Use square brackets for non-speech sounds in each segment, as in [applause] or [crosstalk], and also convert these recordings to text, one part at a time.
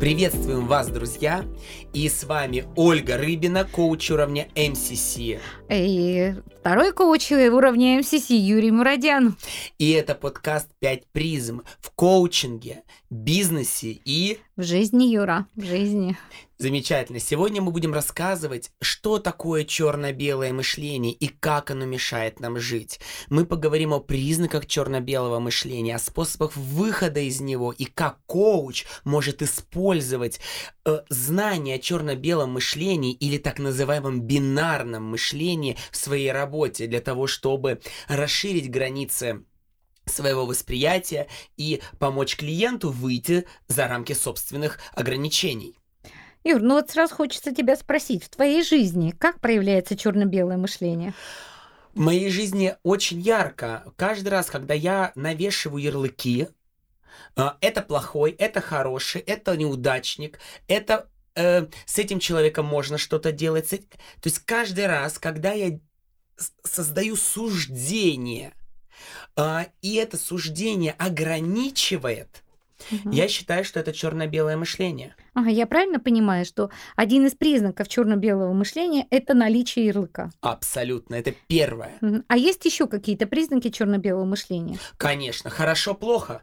Приветствуем вас, друзья! И с вами Ольга Рыбина, коуч уровня MCC. И второй коуч уровня MCC Юрий Мурадян. И это подкаст «Пять призм» в коучинге, бизнесе и... В жизни, Юра, в жизни. Замечательно. Сегодня мы будем рассказывать, что такое черно-белое мышление и как оно мешает нам жить. Мы поговорим о признаках черно-белого мышления, о способах выхода из него и как коуч может использовать э, знания о черно-белом мышлении или так называемом бинарном мышлении в своей работе для того, чтобы расширить границы своего восприятия и помочь клиенту выйти за рамки собственных ограничений. Юр, ну вот сразу хочется тебя спросить, в твоей жизни как проявляется черно-белое мышление? В моей жизни очень ярко. Каждый раз, когда я навешиваю ярлыки, э, это плохой, это хороший, это неудачник, это э, с этим человеком можно что-то делать. То есть каждый раз, когда я создаю суждение, э, и это суждение ограничивает Угу. Я считаю, что это черно-белое мышление. Ага, я правильно понимаю, что один из признаков черно-белого мышления это наличие ярлыка? Абсолютно, это первое. Угу. А есть еще какие-то признаки черно-белого мышления? Конечно, хорошо-плохо.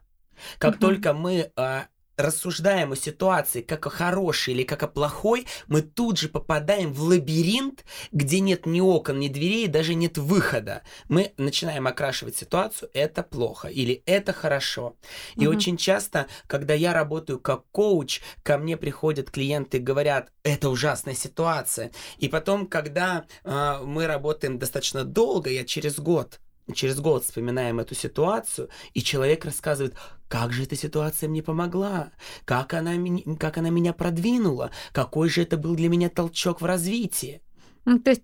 Как угу. только мы а, рассуждаем о ситуации как о хорошей или как о плохой, мы тут же попадаем в лабиринт, где нет ни окон, ни дверей, даже нет выхода. Мы начинаем окрашивать ситуацию «это плохо» или «это хорошо». И угу. очень часто, когда я работаю как коуч, ко мне приходят клиенты и говорят «это ужасная ситуация». И потом, когда э, мы работаем достаточно долго, я через год через год вспоминаем эту ситуацию, и человек рассказывает, как же эта ситуация мне помогла, как она, как она меня продвинула, какой же это был для меня толчок в развитии. Ну, то есть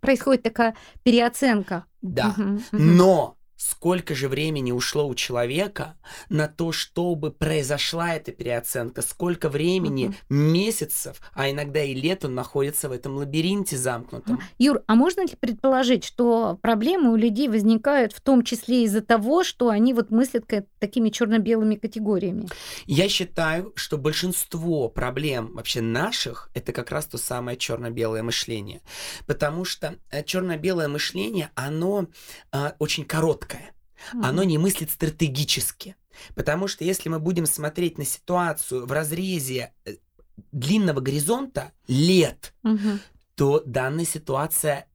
происходит такая переоценка. Да, угу, угу. но сколько же времени ушло у человека на то, чтобы произошла эта переоценка, сколько времени, uh-huh. месяцев, а иногда и лет он находится в этом лабиринте замкнутом. Юр, а можно ли предположить, что проблемы у людей возникают в том числе из-за того, что они вот мыслят такими черно-белыми категориями? Я считаю, что большинство проблем вообще наших это как раз то самое черно-белое мышление, потому что э, черно-белое мышление, оно э, очень короткое mm-hmm. оно не мыслит стратегически. Потому что если мы будем смотреть на ситуацию в разрезе э, длинного горизонта лет, mm-hmm. то данная ситуация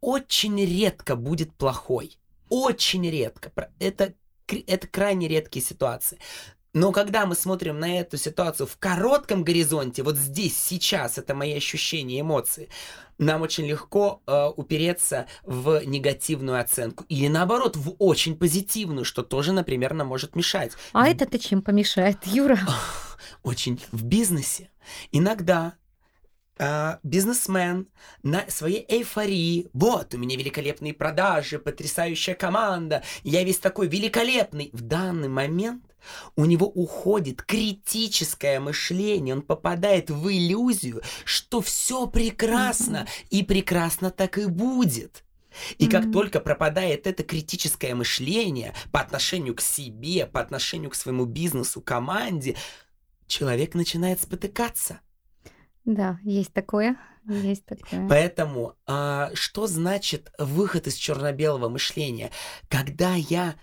очень редко будет плохой. Очень редко. Это, это крайне редкие ситуации. Но когда мы смотрим на эту ситуацию в коротком горизонте, вот здесь, сейчас, это мои ощущения, эмоции, нам очень легко э, упереться в негативную оценку. Или наоборот, в очень позитивную, что тоже, например, нам может мешать. А это-то чем помешает, Юра? [laughs] Очень в бизнесе. Иногда Uh, бизнесмен на своей эйфории. Вот, у меня великолепные продажи, потрясающая команда, я весь такой великолепный. В данный момент у него уходит критическое мышление, он попадает в иллюзию, что все прекрасно, и прекрасно так и будет. И как только пропадает это критическое мышление по отношению к себе, по отношению к своему бизнесу, команде, человек начинает спотыкаться. Да, есть такое. Есть такое. Поэтому а, что значит выход из черно-белого мышления? Когда я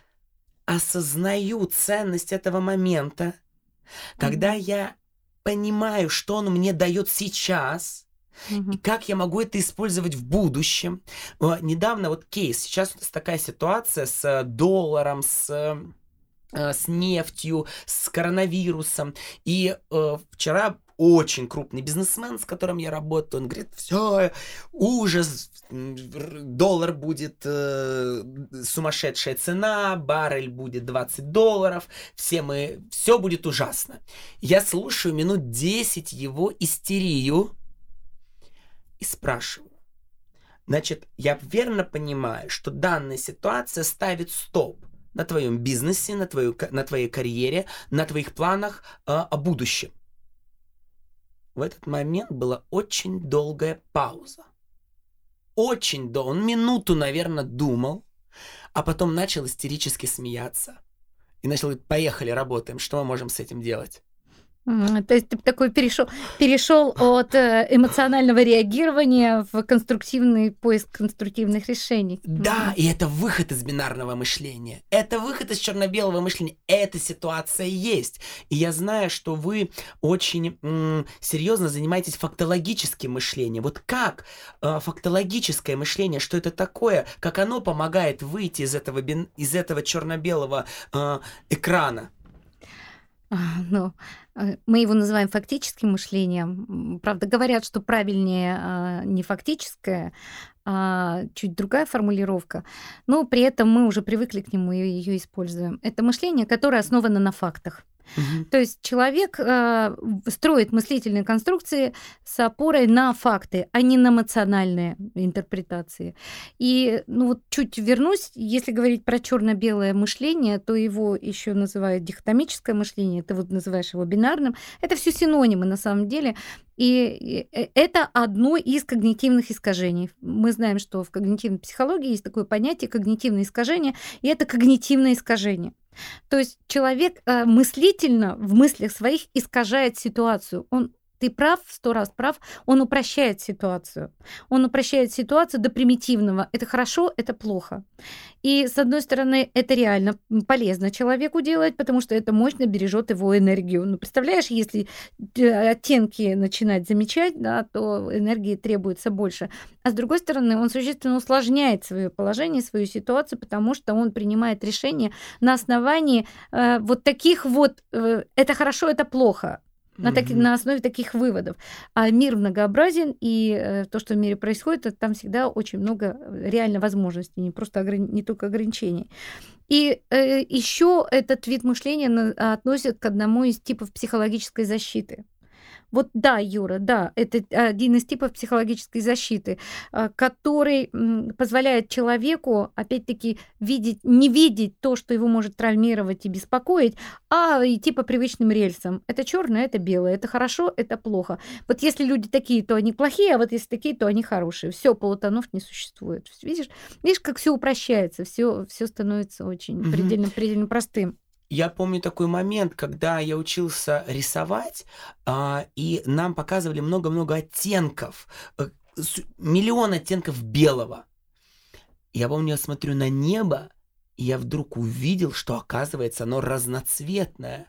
осознаю ценность этого момента, когда mm-hmm. я понимаю, что он мне дает сейчас, mm-hmm. и как я могу это использовать в будущем. Недавно вот кейс, сейчас у нас такая ситуация с э, долларом, с э, с нефтью, с коронавирусом. И э, вчера очень крупный бизнесмен, с которым я работаю, он говорит, все, ужас, доллар будет э, сумасшедшая цена, баррель будет 20 долларов, все мы, все будет ужасно. Я слушаю минут 10 его истерию и спрашиваю, значит, я верно понимаю, что данная ситуация ставит стоп на твоем бизнесе, на, твою, на твоей карьере, на твоих планах э, о будущем. В этот момент была очень долгая пауза. Очень долго. Он минуту, наверное, думал, а потом начал истерически смеяться. И начал говорить, поехали, работаем, что мы можем с этим делать? То есть ты такой перешел, перешел от э, эмоционального реагирования в конструктивный поиск конструктивных решений. Да, и это выход из бинарного мышления. Это выход из черно-белого мышления. Эта ситуация есть. И я знаю, что вы очень м- серьезно занимаетесь фактологическим мышлением. Вот как э, фактологическое мышление, что это такое, как оно помогает выйти из этого, бин- из этого черно-белого э, экрана? Ну, э, мы его называем фактическим мышлением. Правда, говорят, что правильнее а, не фактическое, а чуть другая формулировка, но при этом мы уже привыкли к нему и ее используем. Это мышление, которое основано на фактах. Угу. То есть человек э, строит мыслительные конструкции с опорой на факты, а не на эмоциональные интерпретации. И ну вот чуть вернусь, если говорить про черно-белое мышление, то его еще называют дихотомическое мышление, ты вот называешь его бинарным. Это все синонимы на самом деле. И э, это одно из когнитивных искажений. Мы знаем, что в когнитивной психологии есть такое понятие когнитивное искажение, и это когнитивное искажение. То есть человек э, мыслительно в мыслях своих искажает ситуацию. Он ты прав, сто раз прав, он упрощает ситуацию. Он упрощает ситуацию до примитивного. Это хорошо, это плохо. И, с одной стороны, это реально полезно человеку делать, потому что это мощно бережет его энергию. Ну, представляешь, если э, оттенки начинать замечать, да, то энергии требуется больше. А с другой стороны, он существенно усложняет свое положение, свою ситуацию, потому что он принимает решения на основании э, вот таких вот э, это хорошо, это плохо на, так, на основе таких выводов. А мир многообразен, и э, то, что в мире происходит, это, там всегда очень много э, реально возможностей, не просто ограни- не только ограничений. И э, еще этот вид мышления на, относят к одному из типов психологической защиты. Вот да, Юра, да, это один из типов психологической защиты, а, который позволяет человеку, опять-таки, видеть, не видеть то, что его может травмировать и беспокоить, а идти по привычным рельсам. Это черное, это белое, это хорошо, это плохо. Вот если люди такие, то они плохие, а вот если такие, то они хорошие. Все, полутонов не существует. Видишь, видишь, как все упрощается, все, все становится очень предельно, предельно простым. Я помню такой момент, когда я учился рисовать, а, и нам показывали много-много оттенков, э, миллион оттенков белого. Я помню, я смотрю на небо, и я вдруг увидел, что оказывается оно разноцветное.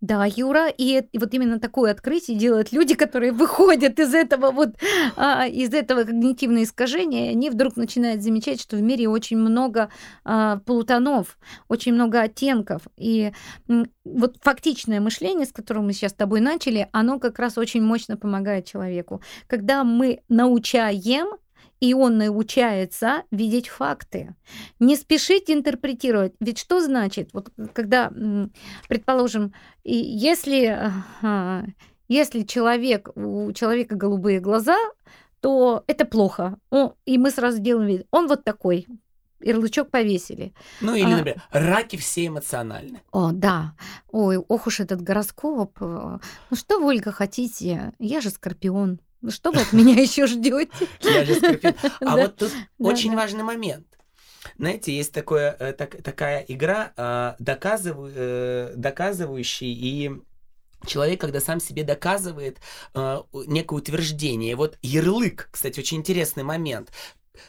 Да, Юра, и, и вот именно такое открытие делают люди, которые выходят из этого вот а, из этого когнитивного искажения, они вдруг начинают замечать, что в мире очень много а, полутонов, очень много оттенков, и вот фактичное мышление, с которым мы сейчас с тобой начали, оно как раз очень мощно помогает человеку. Когда мы научаем и он научается видеть факты. Не спешить интерпретировать. Ведь что значит, вот когда, предположим, если, если человек, у человека голубые глаза, то это плохо. и мы сразу делаем вид, он вот такой, ярлычок повесили. Ну или, а например, а, раки все эмоциональны. О, да. Ой, ох уж этот гороскоп. Ну что вы, Ольга, хотите? Я же скорпион. Ну что вы от меня [laughs] еще ждете? Я же скорпион. [laughs] А вот тут очень важный момент. Знаете, есть такое, э, так, такая игра, а, доказываю, э, доказывающий и человек, когда сам себе доказывает э, некое утверждение. Вот ярлык, кстати, очень интересный момент.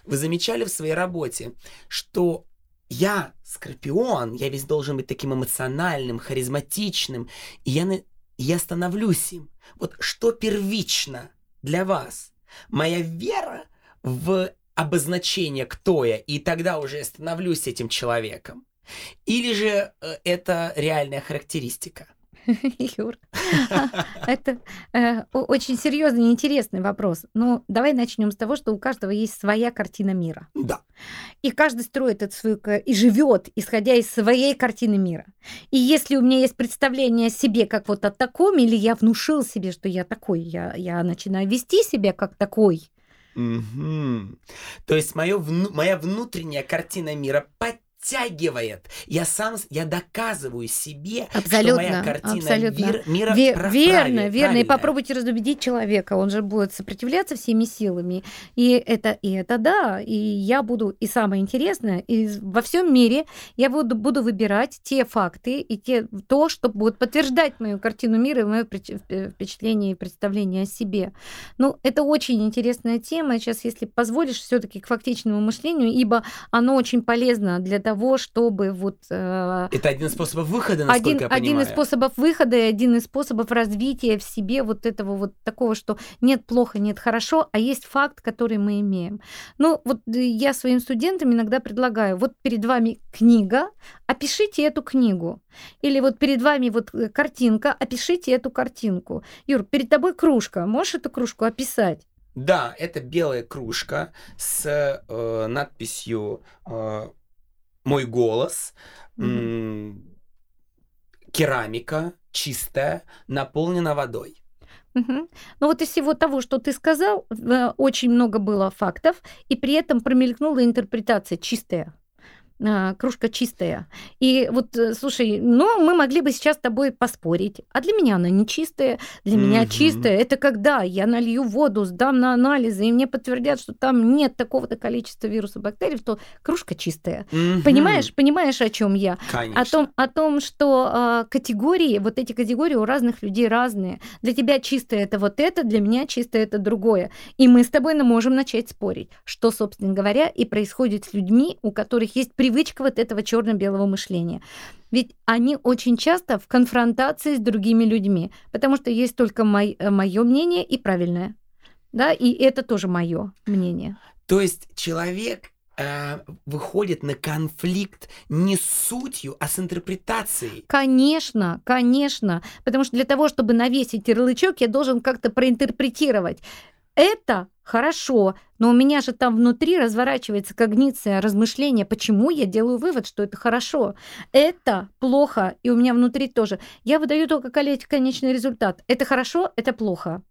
Вы замечали в своей работе, что я скорпион, я весь должен быть таким эмоциональным, харизматичным, и я, я становлюсь им. Вот что первично – для вас. Моя вера в обозначение, кто я, и тогда уже я становлюсь этим человеком. Или же э, это реальная характеристика? [laughs] Юр, [laughs] это э, очень серьезный и интересный вопрос. Ну, давай начнем с того, что у каждого есть своя картина мира. Да. И каждый строит эту свою и живет, исходя из своей картины мира. И если у меня есть представление о себе как вот о таком, или я внушил себе, что я такой, я, я начинаю вести себя как такой. Угу. То есть моё, моя внутренняя картина мира притягивает. Я сам, я доказываю себе, абсолютно, что моя картина абсолютно. мир, мира Ве- прав- верно, верно. И попробуйте разубедить человека, он же будет сопротивляться всеми силами. И это, и это да. И я буду, и самое интересное, и во всем мире я буду, буду выбирать те факты и те, то, что будет подтверждать мою картину мира и мое впечатление и представление о себе. Ну, это очень интересная тема. Сейчас, если позволишь, все-таки к фактичному мышлению, ибо оно очень полезно для того, чтобы вот... э, Это один из способов выхода, насколько один, я один понимаю. из способов выхода и один из способов развития в себе вот этого вот такого, что нет плохо, нет хорошо, а есть факт, который мы имеем. Ну, вот э, я своим студентам иногда предлагаю, вот перед вами книга, опишите эту книгу. Или вот перед вами вот э, картинка, опишите эту картинку. Юр, перед тобой кружка, можешь эту кружку описать? Да, это белая кружка с э, надписью э, «Мой голос», м, керамика чистая, наполнена водой. Мгм. Ну вот из всего того, что ты сказал, э, очень много было фактов, и при этом промелькнула интерпретация чистая. А, кружка чистая. И вот, э, слушай, ну, мы могли бы сейчас с тобой поспорить. А для меня она не чистая. Для меня Мгм. чистая это когда я налью воду, сдам на анализы, и мне подтвердят, что там нет такого-то количества вирусов, бактерий, что кружка чистая. Мгм. Понимаешь, понимаешь, о чем я? Конечно. О том, о том, что а, категории, вот эти категории у разных людей разные. Для тебя чистое это вот это, для меня чистое это другое. И мы с тобой можем начать спорить, что, собственно говоря, и происходит с людьми, у которых есть привычка вот этого черно-белого мышления. Ведь они очень часто в конфронтации с другими людьми, потому что есть только мое мнение и правильное. Да, и это тоже мое мнение. То есть человек э, выходит на конфликт не с сутью, а с интерпретацией. Конечно, конечно. Потому что для того, чтобы навесить ярлычок, я должен как-то проинтерпретировать. Это хорошо, но у меня же там внутри разворачивается когниция размышления, почему я делаю вывод, что это хорошо. Это плохо, и у меня внутри тоже. Я выдаю только конечный результат. Это хорошо, это плохо.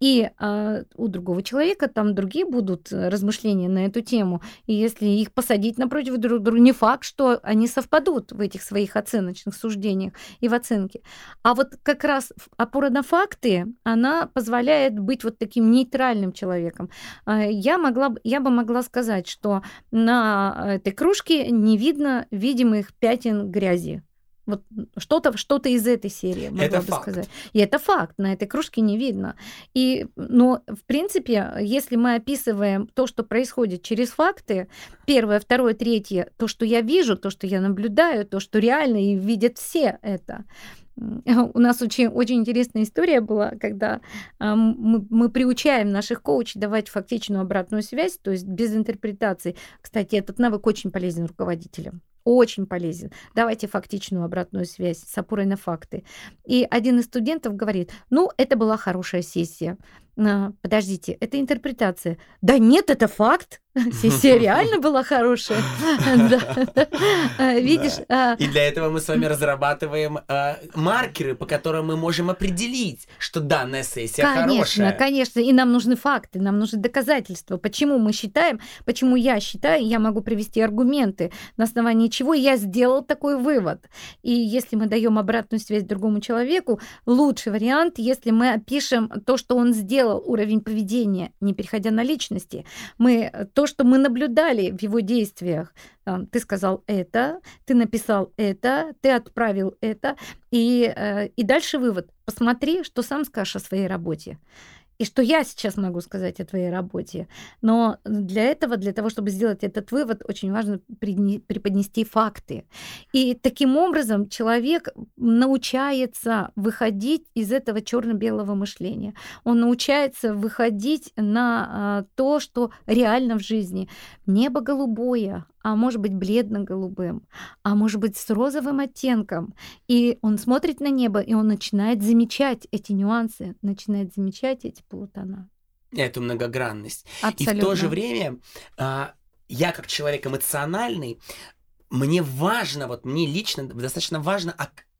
И э, у другого человека там другие будут размышления на эту тему. И если их посадить напротив друг друга, не факт, что они совпадут в этих своих оценочных суждениях и в оценке. А вот как раз опора на факты, она позволяет быть вот таким нейтральным человеком. Э, я, могла, я бы могла сказать, что на этой кружке не видно видимых пятен грязи. Вот что-то что из этой серии, могла это бы факт. сказать. И это факт, на этой кружке не видно. И, но, в принципе, если мы описываем то, что происходит через факты, первое, второе, третье, то, что я вижу, то, что я наблюдаю, то, что реально и видят все это, у нас очень, очень интересная история была, когда э, мы, мы приучаем наших коучей давать фактичную обратную связь, то есть без интерпретации. Кстати, этот навык очень полезен руководителям очень полезен. Давайте фактичную обратную связь с опорой на факты. И один из студентов говорит, ну, это была хорошая сессия. А, подождите, это интерпретация. Да нет, это факт. [laughs] Сессия [laughs] реально была хорошая. [laughs] Видишь? а И для этого мы с вами разрабатываем маркеры, по которым мы можем определить, что данная сессия Конечно, хорошая. конечно. И нам нужны факты, нам нужны доказательства. Почему мы считаем, почему я считаю, я могу привести аргументы, на основании чего я сделал такой вывод. И если мы даем обратную связь другому человеку, лучший вариант, если мы опишем то, что он сделал, уровень поведения, не переходя на личности. Мы то, что мы наблюдали в его действиях. Ты сказал это, ты написал это, ты отправил это. И, э, и дальше вывод. Посмотри, что сам скажешь о своей работе. И что я сейчас могу сказать о твоей работе. Но для этого, для того, чтобы сделать этот вывод, очень важно преподнести факты. И таким образом человек научается выходить из этого черно-белого мышления. Он научается выходить на то, что реально в жизни. Небо голубое, а может быть бледно-голубым, а может быть с розовым оттенком. И он смотрит на небо, и он начинает замечать эти нюансы, начинает замечать эти полутона. Эту многогранность. Абсолютно. И в то же время а, я как человек эмоциональный, мне важно, вот мне лично достаточно важно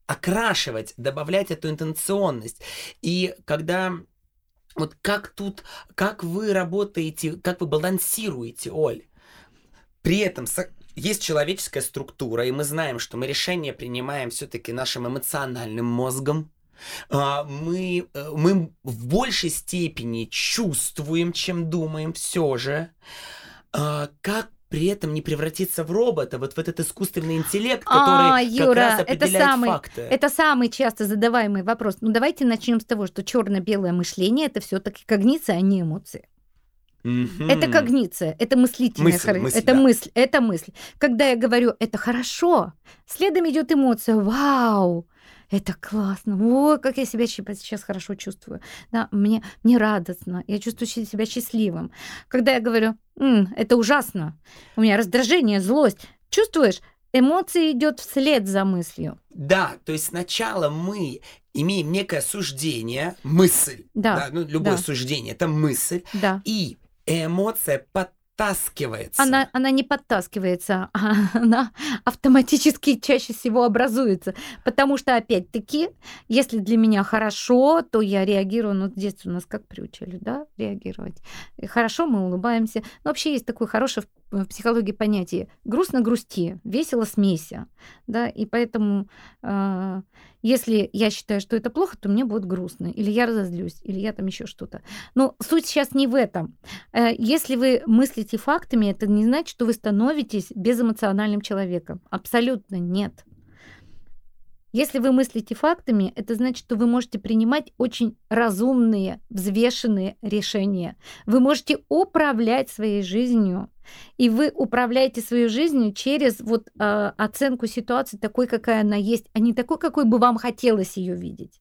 окрашивать, добавлять эту интенционность. И когда вот как тут, как вы работаете, как вы балансируете, Оль? При этом есть человеческая структура, и мы знаем, что мы решения принимаем все-таки нашим эмоциональным мозгом. А, мы, э, мы в большей степени чувствуем, чем думаем, все же. А, как при этом не превратиться в робота, вот в этот искусственный интеллект, который а, Юра, как раз определяет это самый, факты. Это самый часто задаваемый вопрос. Ну давайте начнем с того, что черно-белое мышление это все-таки когниция, а не эмоции. Mm-hmm. Это когниция, это мыслительная мысль, мысль, это да. мысль, это мысль. Когда я говорю это хорошо, следом идет эмоция, вау, это классно, о, как я себя сейчас хорошо чувствую, да, мне, мне радостно, я чувствую себя счастливым. Когда я говорю, М, это ужасно, у меня раздражение, злость, чувствуешь, эмоция идет вслед за мыслью. Да, то есть сначала мы имеем некое суждение, мысль, да, да ну, любое да. суждение, это мысль, да. и эмоция под подтаскивается. Она, она не подтаскивается, а [laughs] она автоматически чаще всего образуется. Потому что, опять-таки, если для меня хорошо, то я реагирую, ну, в детстве у нас как приучили, да, реагировать. И хорошо, мы улыбаемся. Но вообще есть такое хорошее в психологии понятие грустно грусти, весело смейся, да, и поэтому э, если я считаю, что это плохо, то мне будет грустно, или я разозлюсь, или я там еще что-то. Но суть сейчас не в этом. Э, если вы мыслите фактами, это не значит, что вы становитесь безэмоциональным человеком. Абсолютно нет. Если вы мыслите фактами, это значит, что вы можете принимать очень разумные, взвешенные решения. Вы можете управлять своей жизнью, и вы управляете своей жизнью через вот э, оценку ситуации такой, какая она есть, а не такой, какой бы вам хотелось ее видеть.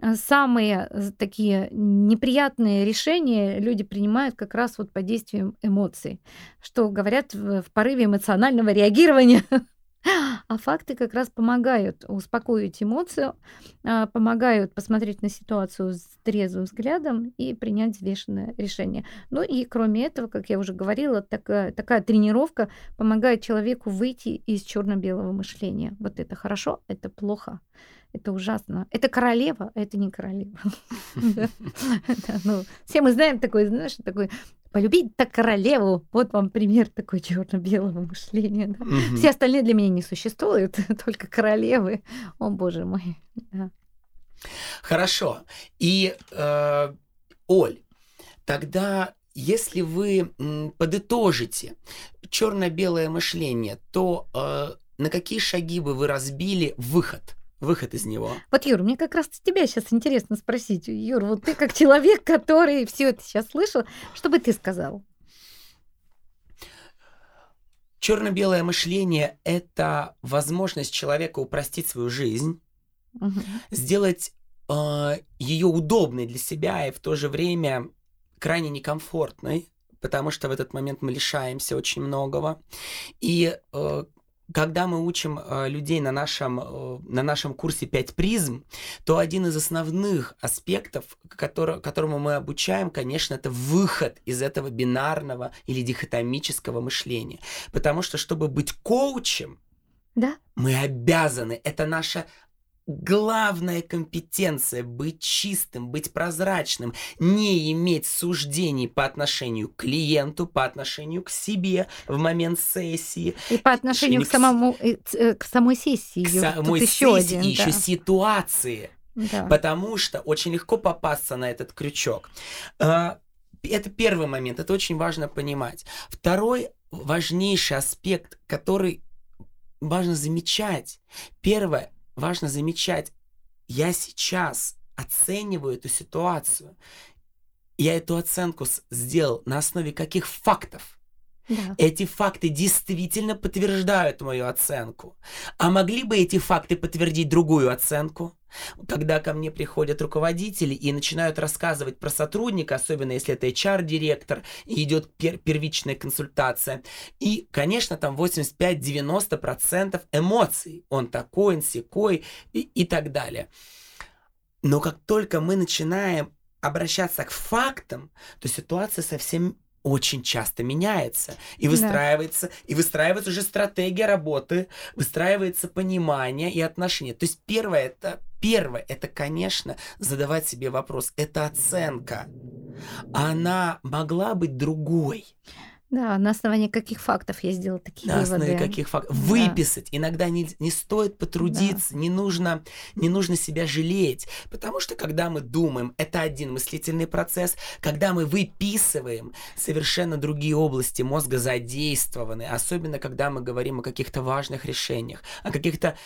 Э, самые э, такие неприятные решения люди принимают как раз вот под действием эмоций, что говорят в порыве эмоционального реагирования [laughs] А факты как раз помогают успокоить эмоцию, а, помогают посмотреть на ситуацию с трезвым взглядом и принять взвешенное решение. Ну и кроме этого, как я уже говорила, такая, такая тренировка помогает человеку выйти из черно-белого мышления. Вот это хорошо, это плохо. Это ужасно. Это королева, а это не королева. [laughs] [laughs] Ну, все мы знаем такой, знаешь, такой полюбить так королеву. Вот вам пример такой черно-белого мышления. Да? Угу. Все остальные для меня не существуют, [laughs] только королевы. О, боже мой. Да. Хорошо. И, э, Оль, тогда если вы подытожите черно-белое мышление, то э, на какие шаги бы вы разбили выход? Выход из него. Вот, Юр, мне как раз тебя сейчас интересно спросить. Юр, вот ты как человек, который все это сейчас слышал, что бы ты сказал? Черно-белое мышление – это возможность человека упростить свою жизнь, угу. сделать э, ее удобной для себя и в то же время крайне некомфортной, потому что в этот момент мы лишаемся очень многого. И э, когда мы учим э, людей на нашем, э, на нашем курсе 5 призм, то один из основных аспектов, который, которому мы обучаем, конечно, это выход из этого бинарного или дихотомического мышления. Потому что, чтобы быть коучем, да? мы обязаны, это наша главная компетенция быть чистым, быть прозрачным, не иметь суждений по отношению к клиенту, по отношению к себе в момент сессии. И по отношению к, самому, э, э, к самой сессии. К самой Тут сессии еще один, и да. еще ситуации. Да. Потому что очень легко попасться на этот крючок. А, это первый момент, это очень важно понимать. Второй важнейший аспект, который важно замечать. Первое, важно замечать, я сейчас оцениваю эту ситуацию. Я эту оценку сделал на основе каких фактов? Да. Эти факты действительно подтверждают мою оценку. А могли бы эти факты подтвердить другую оценку? Когда ко мне приходят руководители и начинают рассказывать про сотрудника, особенно если это HR-директор, и идет пер первичная консультация, и, конечно, там 85-90% эмоций. Он такой, он секой и, и так далее. Но как только мы начинаем обращаться к фактам, то ситуация совсем очень часто меняется и выстраивается да. и выстраивается уже стратегия работы, выстраивается понимание и отношения. То есть первое это первое это конечно задавать себе вопрос. Это оценка. Она могла быть другой. Да, на основании каких фактов я сделала такие На основе выводы. каких фактов? Да. Выписать. Иногда не, не стоит Да. потрудиться, не нужно, не нужно себя жалеть. Потому что когда мы думаем, это один мыслительный процесс. Когда мы выписываем, совершенно другие области мозга задействованы. Особенно, когда мы говорим о каких-то важных решениях, о каких-то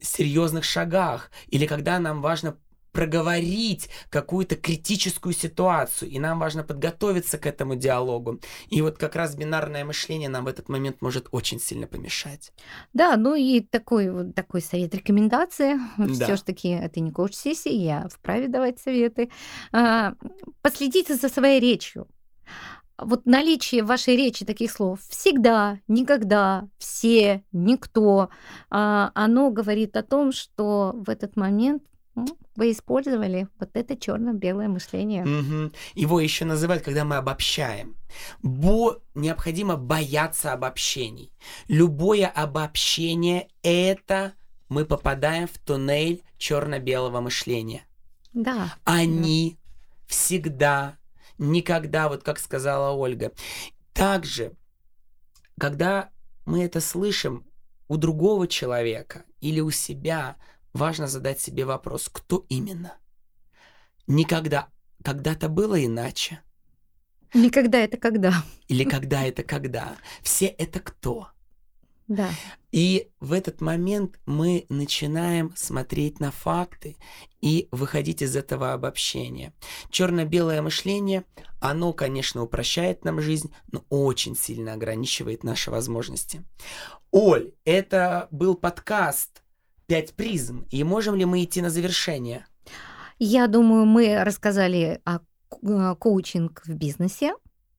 серьезных шагах. Или когда нам важно проговорить какую-то критическую ситуацию, и нам важно подготовиться к этому диалогу. И вот как раз бинарное мышление нам в этот момент может очень сильно помешать. Да, ну и такой вот такой совет, рекомендации. Да. Все ж таки это не коуч-сессия, я вправе давать советы. А, Последите за своей речью. Вот наличие в вашей речи таких слов «всегда», «никогда», «все», «никто», а, оно говорит о том, что в этот момент вы использовали вот это черно-белое мышление. Мгм. Его еще называют, когда мы обобщаем. Бо необходимо бояться обобщений. Любое обобщение это мы попадаем в туннель черно-белого мышления. Да, Они всегда, никогда, вот как сказала Ольга. Также, когда мы это слышим у другого человека или у себя, важно задать себе вопрос, кто именно. Никогда, когда-то было иначе. никогда это когда. Или когда это когда. Все это кто. Да, И в этот момент мы начинаем смотреть на факты и выходить из этого обобщения. Черно-белое мышление, оно, конечно, упрощает нам жизнь, но очень сильно ограничивает наши возможности. Оль, это был подкаст «Пять призм», и можем ли мы идти на завершение? я думаю, мы рассказали о ко- коучинг в бизнесе.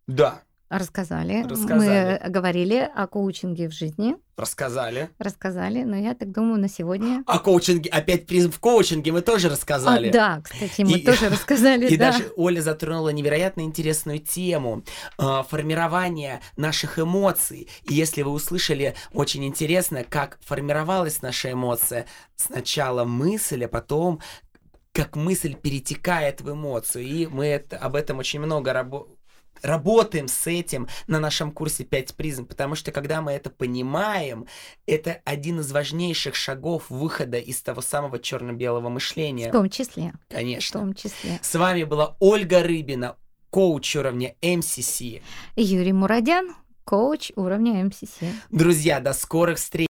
Да, Рассказали. Рассказали. Мы говорили о коучинге в жизни. рассказали. Рассказали. Но я так думаю, на сегодня... О коучинге, опять призм в коучинге мы тоже рассказали. А, да, кстати, мы И- тоже рассказали, [laughs] И да. даже Оля затронула невероятно интересную тему э, формирования наших эмоций. И если вы услышали очень интересно, как формировалась наша эмоция, сначала мысль, а потом как мысль перетекает в эмоцию. И мы это- об этом очень много работаем работаем с этим на нашем курсе 5 призм, потому что когда мы это понимаем, это один из важнейших шагов выхода из того самого черно-белого В мышления. том числе. В Конечно. том числе. С вами была Ольга Рыбина, коуч уровня МСС. Юрий Мурадян, коуч уровня МСС. Друзья, до скорых встреч!